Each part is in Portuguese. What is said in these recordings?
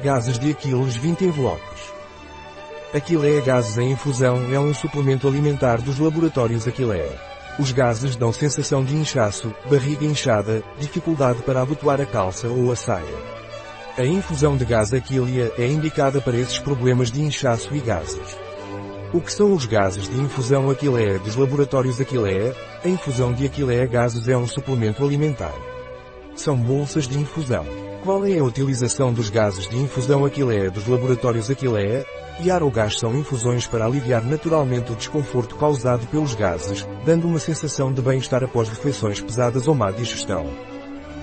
Gases de Aquiles 20 envelopes. Aquileia Gases em infusão é um suplemento alimentar dos laboratórios Aquileia. Os gases dão sensação de inchaço, barriga inchada, dificuldade para abotoar a calça ou a saia. A infusão de gás Aquilia é indicada para esses problemas de inchaço e gases. O que são os gases de infusão Aquileia dos laboratórios Aquileia? A infusão de Aquileia gases é um suplemento alimentar. São bolsas de infusão. Qual é a utilização dos gases de infusão Aquileia dos laboratórios Aquileia? Iar ou gás são infusões para aliviar naturalmente o desconforto causado pelos gases, dando uma sensação de bem-estar após refeições pesadas ou má digestão.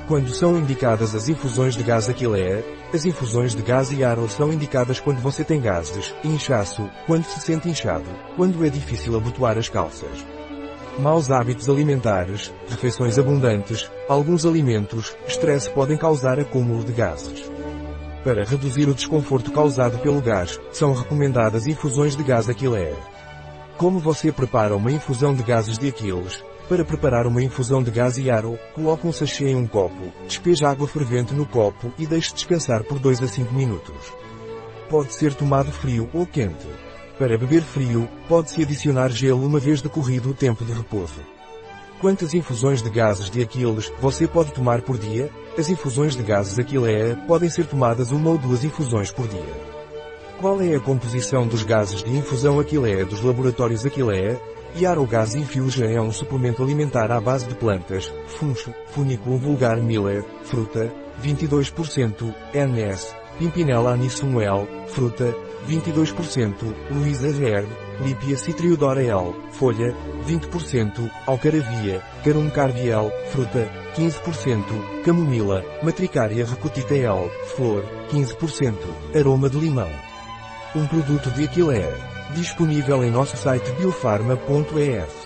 Quando são indicadas as infusões de gás Aquileia, as infusões de gás e aro são indicadas quando você tem gases, inchaço, quando se sente inchado, quando é difícil abotoar as calças. Maus hábitos alimentares, refeições abundantes, alguns alimentos, estresse podem causar acúmulo de gases. Para reduzir o desconforto causado pelo gás, são recomendadas infusões de gás Aquileia. Como você prepara uma infusão de gases de Aquiles? Para preparar uma infusão de gás e aro, coloque um sachê em um copo, despeje água fervente no copo e deixe descansar por 2 a 5 minutos. Pode ser tomado frio ou quente. Para beber frio, pode-se adicionar gelo uma vez decorrido o tempo de repouso. Quantas infusões de gases de Aquiles você pode tomar por dia? As infusões de gases Aquileia podem ser tomadas uma ou duas infusões por dia. Qual é a composição dos gases de infusão Aquileia dos laboratórios Aquileia? Yarogás Infusion é um suplemento alimentar à base de plantas, funcho, funiculum vulgar miller, fruta, 22%, NS, Pimpinella anisumuel, fruta, 22%, Luisa Herb, Lipia citriodora L, folha, 20%, Alcaravia, Carum cardiel, fruta, 15%, Camomila, Matricária recutita L, flor, 15%, aroma de limão. Um produto de Aquileia. Disponível em nosso site biofarma.es.